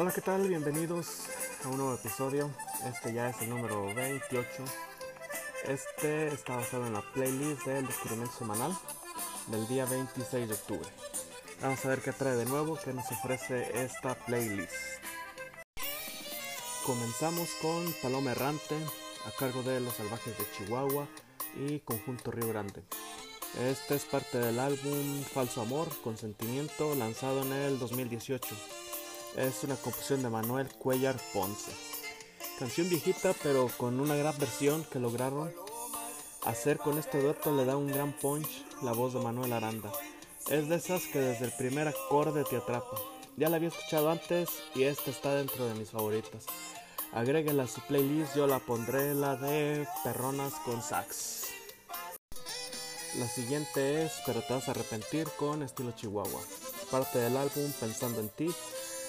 Hola, ¿qué tal? Bienvenidos a un nuevo episodio. Este ya es el número 28. Este está basado en la playlist del descubrimiento semanal del día 26 de octubre. Vamos a ver qué trae de nuevo, qué nos ofrece esta playlist. Comenzamos con Paloma Errante, a cargo de Los Salvajes de Chihuahua y Conjunto Río Grande. Este es parte del álbum Falso Amor, Consentimiento, lanzado en el 2018. Es una composición de Manuel Cuellar Ponce. Canción viejita, pero con una gran versión que lograron hacer con este dueto le da un gran punch la voz de Manuel Aranda. Es de esas que desde el primer acorde te atrapa. Ya la había escuchado antes y esta está dentro de mis favoritas. Agréguela a su playlist, yo la pondré la de Perronas con Sax. La siguiente es Pero te vas a arrepentir con estilo Chihuahua. Parte del álbum Pensando en ti,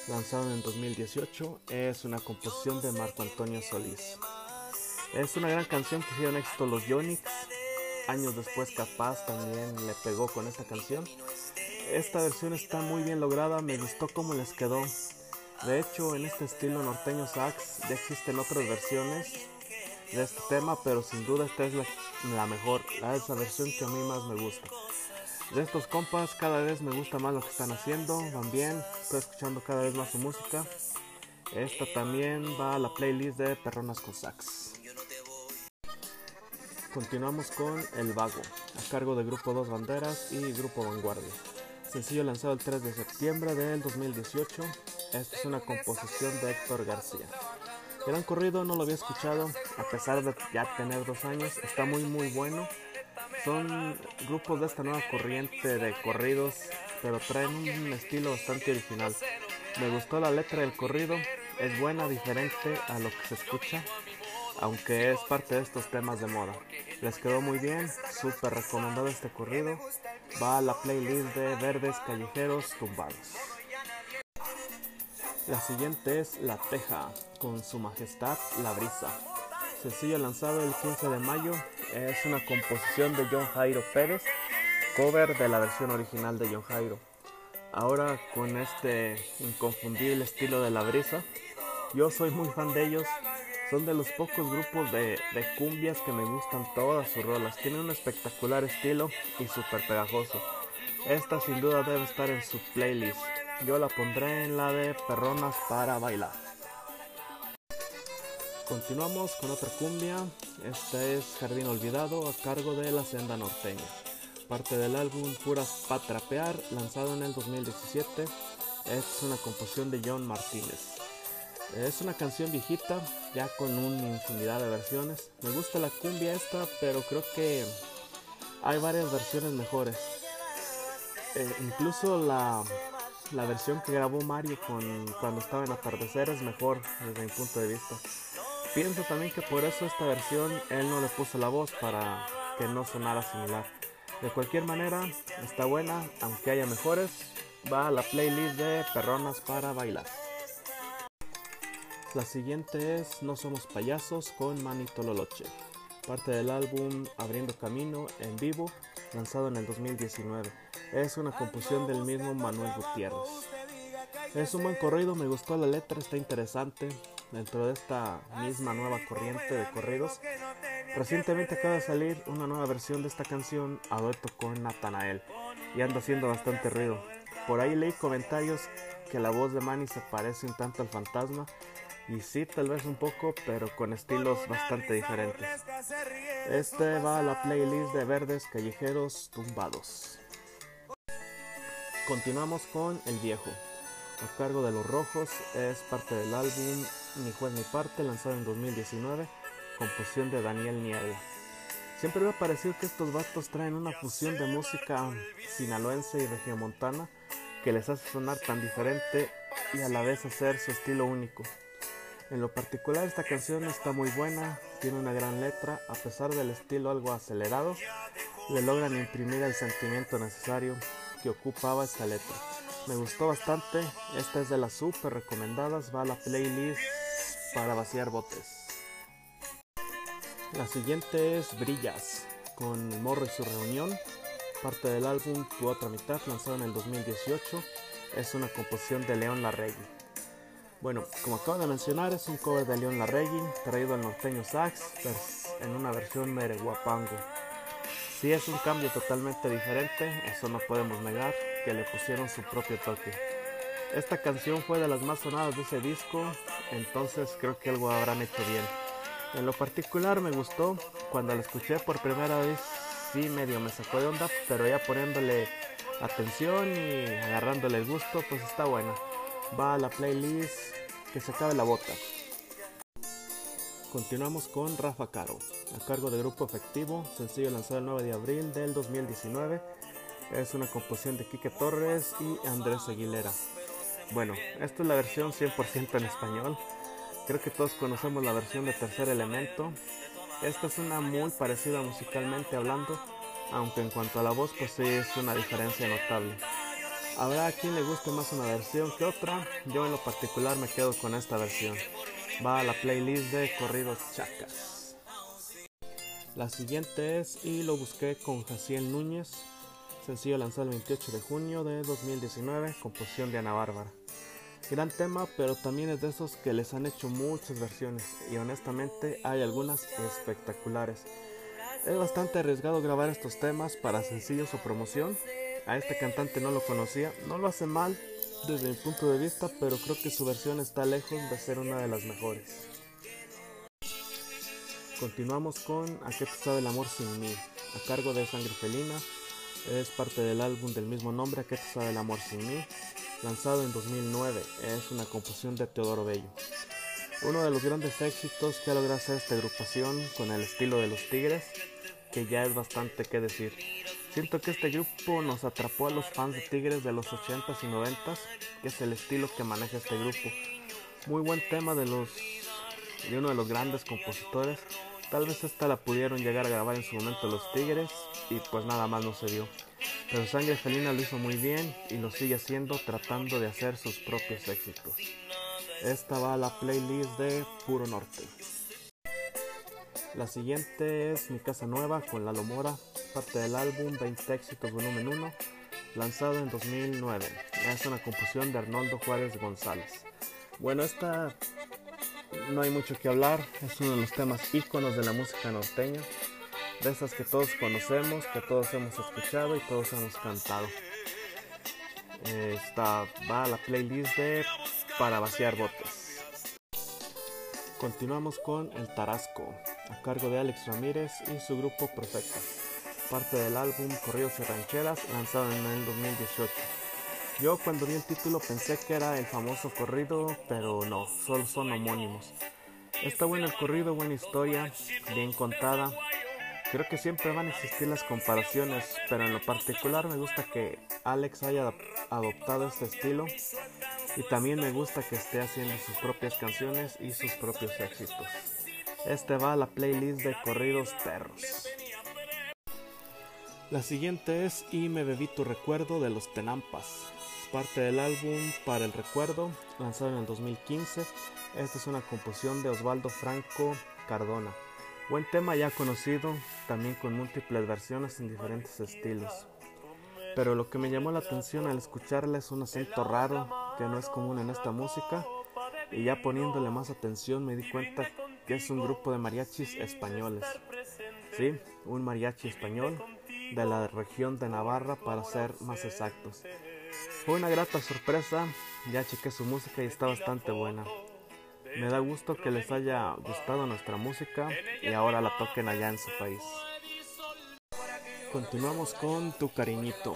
lanzado en 2018, es una composición de Marco Antonio Solís. Es una gran canción que hicieron éxito los Yonix. Años después Capaz también le pegó con esta canción. Esta versión está muy bien lograda, me gustó cómo les quedó. De hecho, en este estilo norteño sax ya existen otras versiones de este tema, pero sin duda esta es la, mejor, la, esa versión que a mí más me gusta. De estos compas cada vez me gusta más lo que están haciendo, van bien, estoy escuchando cada vez más su música. Esta también va a la playlist de Perronas con Sax. Continuamos con El Vago, a cargo de Grupo Dos Banderas y Grupo Vanguardia. Sencillo lanzado el 3 de septiembre del 2018. Esta es una composición de Héctor García. Gran corrido, no lo había escuchado, a pesar de ya tener dos años. Está muy muy bueno. Son grupos de esta nueva corriente de corridos, pero traen un estilo bastante original. Me gustó la letra del corrido, es buena, diferente a lo que se escucha, aunque es parte de estos temas de moda. Les quedó muy bien, súper recomendado este corrido. Va a la playlist de Verdes Callejeros Tumbados. La siguiente es La Teja, con Su Majestad La Brisa. Sencillo lanzado el 15 de mayo, es una composición de John Jairo Pérez, cover de la versión original de John Jairo. Ahora con este inconfundible estilo de La Brisa, yo soy muy fan de ellos, son de los pocos grupos de, de cumbias que me gustan todas sus rolas, tienen un espectacular estilo y súper pegajoso. Esta sin duda debe estar en su playlist, yo la pondré en la de Perronas para bailar. Continuamos con otra cumbia. Esta es Jardín Olvidado a cargo de La Senda Norteña. Parte del álbum Puras Patrapear, lanzado en el 2017. Es una composición de John Martínez. Es una canción viejita, ya con una infinidad de versiones. Me gusta la cumbia esta, pero creo que hay varias versiones mejores. Eh, incluso la, la versión que grabó Mario con, cuando estaba en Atardecer es mejor desde mi punto de vista. Pienso también que por eso esta versión él no le puso la voz para que no sonara similar. De cualquier manera, está buena, aunque haya mejores, va a la playlist de Perronas para bailar. La siguiente es No Somos Payasos con Manny Tololoche, parte del álbum Abriendo Camino en vivo, lanzado en el 2019. Es una composición del mismo Manuel Gutiérrez. Es un buen corrido, me gustó la letra, está interesante. Dentro de esta misma nueva corriente de corridos, recientemente acaba de salir una nueva versión de esta canción a dueto con Natanael y anda haciendo bastante ruido. Por ahí leí comentarios que la voz de Manny se parece un tanto al fantasma y sí, tal vez un poco, pero con estilos bastante diferentes. Este va a la playlist de Verdes Callejeros Tumbados. Continuamos con El Viejo. A cargo de Los Rojos es parte del álbum Ni Juez ni Parte, lanzado en 2019, composición de Daniel Niebla. Siempre me ha parecido que estos vatos traen una fusión de música sinaloense y regiomontana que les hace sonar tan diferente y a la vez hacer su estilo único. En lo particular esta canción está muy buena, tiene una gran letra, a pesar del estilo algo acelerado, le logran imprimir el sentimiento necesario que ocupaba esta letra. Me gustó bastante, esta es de las super recomendadas, va a la playlist para vaciar botes. La siguiente es Brillas, con Morro y su reunión, parte del álbum Tu otra mitad, lanzado en el 2018, es una composición de León Larregui. Bueno, como acabo de mencionar, es un cover de León Larregui, traído al norteño sax en una versión mereguapango. Si es un cambio totalmente diferente, eso no podemos negar, que le pusieron su propio toque. Esta canción fue de las más sonadas de ese disco, entonces creo que algo habrán hecho bien. En lo particular me gustó, cuando la escuché por primera vez, sí medio me sacó de onda, pero ya poniéndole atención y agarrándole el gusto, pues está buena va a la playlist que se acabe la bota. Continuamos con Rafa Caro, a cargo de Grupo Efectivo, sencillo lanzado el 9 de abril del 2019. Es una composición de Quique Torres y Andrés Aguilera. Bueno, esta es la versión 100% en español. Creo que todos conocemos la versión de Tercer Elemento. Esta es una muy parecida musicalmente hablando, aunque en cuanto a la voz pues sí es una diferencia notable. Habrá quien le guste más una versión que otra, yo en lo particular me quedo con esta versión. Va a la playlist de Corridos Chacas. La siguiente es Y lo busqué con Jaciel Núñez, sencillo lanzado el 28 de junio de 2019, composición de Ana Bárbara. Gran tema, pero también es de esos que les han hecho muchas versiones y honestamente hay algunas espectaculares. Es bastante arriesgado grabar estos temas para sencillos o promoción, a este cantante no lo conocía, no lo hace mal desde mi punto de vista, pero creo que su versión está lejos de ser una de las mejores. Continuamos con A qué te sabe el amor sin mí, a cargo de Sangre Felina. Es parte del álbum del mismo nombre, A qué te sabe el amor sin mí, lanzado en 2009. Es una composición de Teodoro Bello. Uno de los grandes éxitos que ha logrado hacer esta agrupación con el estilo de los Tigres, que ya es bastante que decir. Siento que este grupo nos atrapó a los fans de Tigres de los 80s y 90s, que es el estilo que maneja este grupo. Muy buen tema de los de uno de los grandes compositores. Tal vez esta la pudieron llegar a grabar en su momento los Tigres y pues nada más no se dio. Pero Sangre Felina lo hizo muy bien y lo sigue haciendo tratando de hacer sus propios éxitos. Esta va a la playlist de Puro Norte. La siguiente es Mi Casa Nueva con La Lomora parte del álbum 20 éxitos volumen 1, lanzado en 2009. Es una composición de Arnoldo Juárez González. Bueno, esta no hay mucho que hablar, es uno de los temas íconos de la música norteña, de esas que todos conocemos, que todos hemos escuchado y todos hemos cantado. Esta va a la playlist de Para vaciar botes. Continuamos con El Tarasco, a cargo de Alex Ramírez y su grupo Profeta parte del álbum Corridos y Rancheras lanzado en el 2018. Yo cuando vi el título pensé que era el famoso corrido, pero no, solo son homónimos. Está bueno el corrido, buena historia, bien contada. Creo que siempre van a existir las comparaciones, pero en lo particular me gusta que Alex haya adoptado este estilo y también me gusta que esté haciendo sus propias canciones y sus propios éxitos. Este va a la playlist de Corridos Perros. La siguiente es Y me bebí tu recuerdo de los Tenampas, parte del álbum Para el Recuerdo, lanzado en el 2015. Esta es una composición de Osvaldo Franco Cardona. Buen tema ya conocido, también con múltiples versiones en diferentes estilos. Pero lo que me llamó la atención al escucharla es un acento raro que no es común en esta música y ya poniéndole más atención me di cuenta que es un grupo de mariachis españoles. Sí, un mariachi español de la región de Navarra para ser más exactos. Fue una grata sorpresa, ya chequé su música y está bastante buena. Me da gusto que les haya gustado nuestra música y ahora la toquen allá en su país. Continuamos con Tu Cariñito,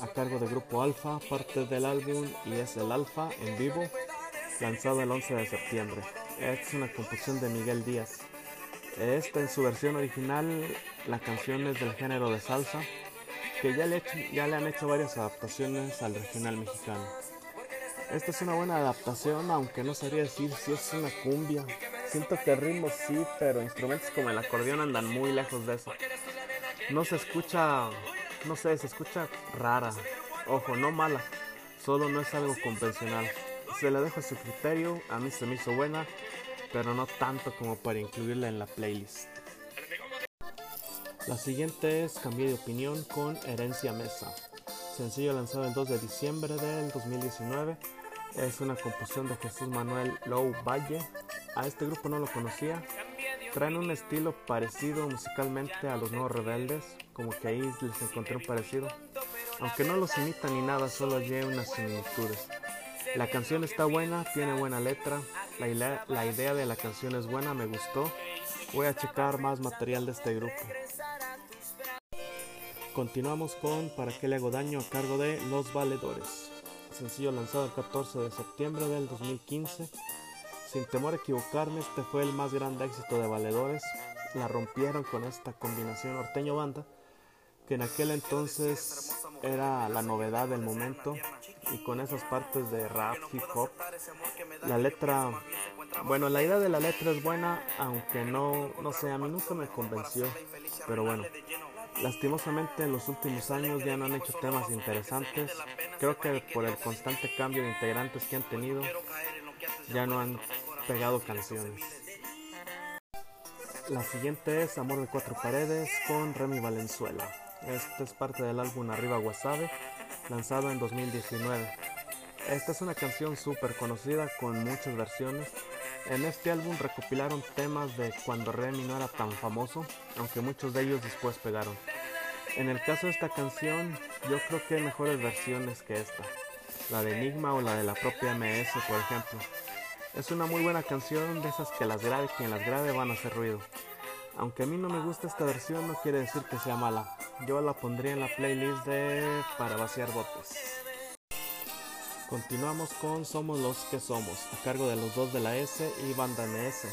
a cargo del grupo Alfa, parte del álbum y es el Alfa en vivo, lanzado el 11 de septiembre. Es una composición de Miguel Díaz. Esta en su versión original, la canción es del género de salsa, que ya le, ya han hecho varias adaptaciones al regional mexicano. Esta es una buena adaptación, aunque no sabría decir si es una cumbia. Siento que el ritmo sí, pero instrumentos como el acordeón andan muy lejos de eso. No se escucha, no sé, se escucha rara. Ojo, no mala, solo no es algo convencional. Se la dejo a su criterio, a mí se me hizo buena, pero no tanto como para incluirla en la playlist. La siguiente es Cambié de opinión con Herencia Mesa, sencillo lanzado el 2 de diciembre del 2019, Es una composición de Jesús Manuel Low Valle. A este grupo no lo conocía. Traen un estilo parecido musicalmente a los Nuevos Rebeldes, como que ahí les encontré un parecido. Aunque no los imita ni nada, solo hay unas similitudes. La canción está buena, tiene buena letra, la, la idea de la canción es buena, me gustó. Voy a checar más material de este grupo. Continuamos con Para qué le hago daño a cargo de Los Valedores. Sencillo lanzado el 14 de septiembre del 2015. Sin temor a equivocarme, este fue el más grande éxito de Valedores. La rompieron con esta combinación norteño-banda, que en aquel entonces era la novedad del momento. Y con esas partes de rap, hip hop. La letra, bueno, la idea de la letra es buena, aunque no, no sé, a mí nunca me convenció. Pero bueno, Lastimosamente en los últimos años ya no han hecho temas interesantes. Creo que por el constante cambio de integrantes que han tenido, ya no han pegado canciones. La siguiente es Amor de Cuatro Paredes con Remy Valenzuela. Esta es parte del álbum Arriba Wasabe, lanzado en 2019. Esta es una canción súper conocida con muchas versiones en este álbum recopilaron temas de cuando Remy no era tan famoso, aunque muchos de ellos después pegaron. En el caso de esta canción, yo creo que hay mejores versiones que esta, la de Enigma o la de la propia MS, por ejemplo. Es una muy buena canción de esas que las grabe quien las grabe van a hacer ruido. Aunque a mí no me gusta esta versión, no quiere decir que sea mala. Yo la pondría en la playlist de Para vaciar botes. Continuamos con Somos los que somos, a cargo de los dos de la S y Banda MS.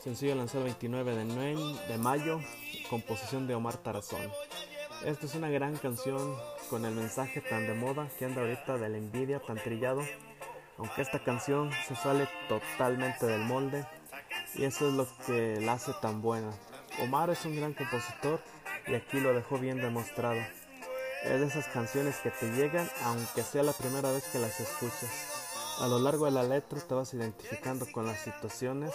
Sencillo lanzado el 29 de, de mayo, composición de Omar Tarazón. Esta es una gran canción con el mensaje tan de moda que anda ahorita de la envidia tan trillado. Aunque esta canción se sale totalmente del molde y eso es lo que la hace tan buena. Omar es un gran compositor y aquí lo dejó bien demostrado. Es de esas canciones que te llegan aunque sea la primera vez que las escuchas. A lo largo de la letra te vas identificando con las situaciones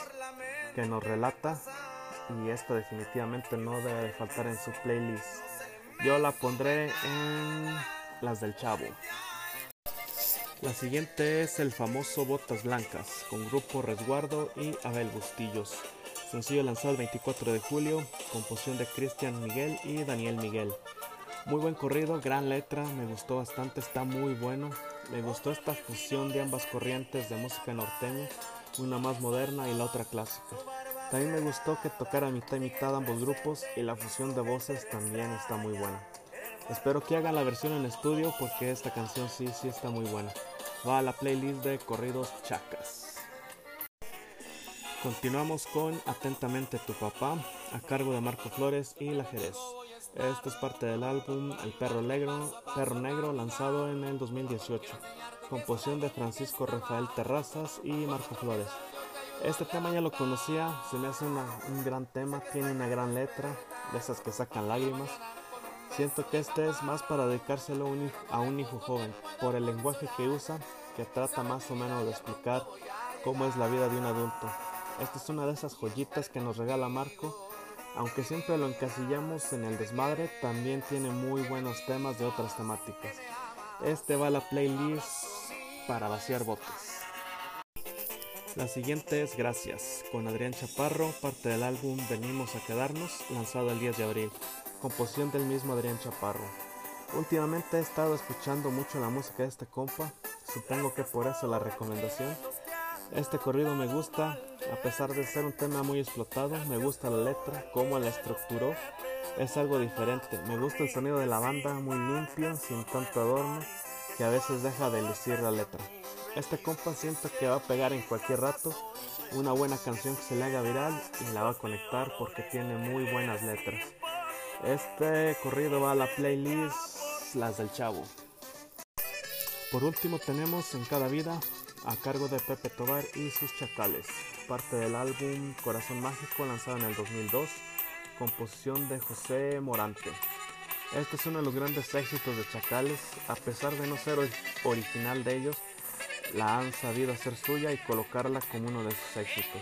que nos relata y esto definitivamente no debe de faltar en su playlist. Yo la pondré en las del Chavo. La siguiente es el famoso Botas Blancas con Grupo Resguardo y Abel Bustillos. Sencillo lanzado el 24 de julio, composición de Cristian Miguel y Daniel Miguel. Muy buen corrido, gran letra, me gustó bastante, está muy bueno. Me gustó esta fusión de ambas corrientes de música norteña, una más moderna y la otra clásica. También me gustó que tocara mitad y mitad ambos grupos y la fusión de voces también está muy buena. Espero que hagan la versión en estudio porque esta canción sí, sí está muy buena. Va a la playlist de corridos chacas. Continuamos con Atentamente tu papá, a cargo de Marco Flores y La Jerez. Esto es parte del álbum El Perro Negro, Perro Negro lanzado en el 2018, composición de Francisco Rafael Terrazas y Marco Flores. Este tema ya lo conocía, se me hace un gran tema, tiene una gran letra, de esas que sacan lágrimas. Siento que este es más para dedicárselo a un hijo joven, por el lenguaje que usa, que trata más o menos de explicar cómo es la vida de un adulto. Esta es una de esas joyitas que nos regala Marco aunque siempre lo encasillamos en el desmadre, también tiene muy buenos temas de otras temáticas. Este va a la playlist para vaciar botes. La siguiente es Gracias, con Adrián Chaparro, parte del álbum Venimos a Quedarnos, lanzado el 10 de abril, composición del mismo Adrián Chaparro. Últimamente he estado escuchando mucho la música de este compa, supongo que por eso la recomendación. Este corrido me gusta, a pesar de ser un tema muy explotado, me gusta la letra, cómo la estructuró, es algo diferente. Me gusta el sonido de la banda, muy limpio, sin tanto adorno, que a veces deja de lucir la letra. Este compa siento que va a pegar en cualquier rato una buena canción que se le haga viral y la va a conectar porque tiene muy buenas letras. Este corrido va a la playlist Las del Chavo. Por último tenemos En cada vida a cargo de Pepe Tobar y sus Chacales, parte del álbum Corazón Mágico lanzado en el 2002, composición de José Morante. Este es uno de los grandes éxitos de Chacales, a pesar de no ser original de ellos, la han sabido hacer suya y colocarla como uno de sus éxitos.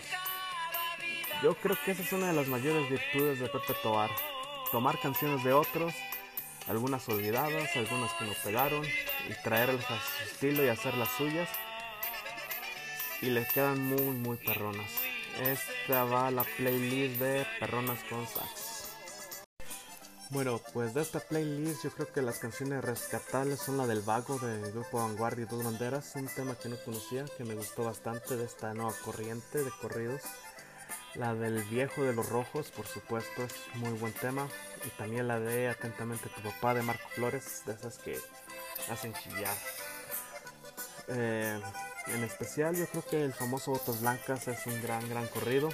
Yo creo que esa es una de las mayores virtudes de Pepe Tobar, tomar canciones de otros, algunas olvidadas, algunas que no pegaron, y traerlas a su estilo y hacerlas suyas y le quedan muy muy perronas. Esta va la playlist de perronas con sax. Bueno, pues de esta playlist yo creo que las canciones rescatables son la del Vago de Grupo Vanguardia y Dos Banderas, un tema que no conocía, que me gustó bastante de esta nueva corriente de corridos. La del Viejo de los Rojos, por supuesto, es muy buen tema. Y también la de Atentamente tu papá de Marco Flores, de esas que hacen chillar. Eh, en especial yo creo que el famoso Botas Blancas es un gran, gran corrido.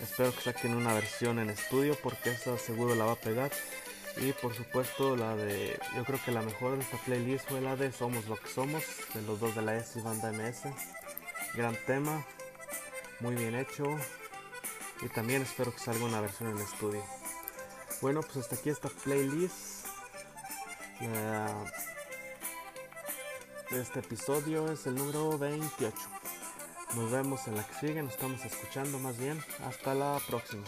Espero que saquen una versión en estudio porque esa seguro la va a pegar. Y por supuesto la de, yo creo que la mejor de esta playlist fue la de Somos lo que somos, de los dos de la S y banda MS. Gran tema, muy bien hecho. Y también espero que salga una versión en estudio. Bueno, pues hasta aquí esta playlist. Este episodio es el número 28. Nos vemos en la que sigue, nos estamos escuchando más bien. Hasta la próxima.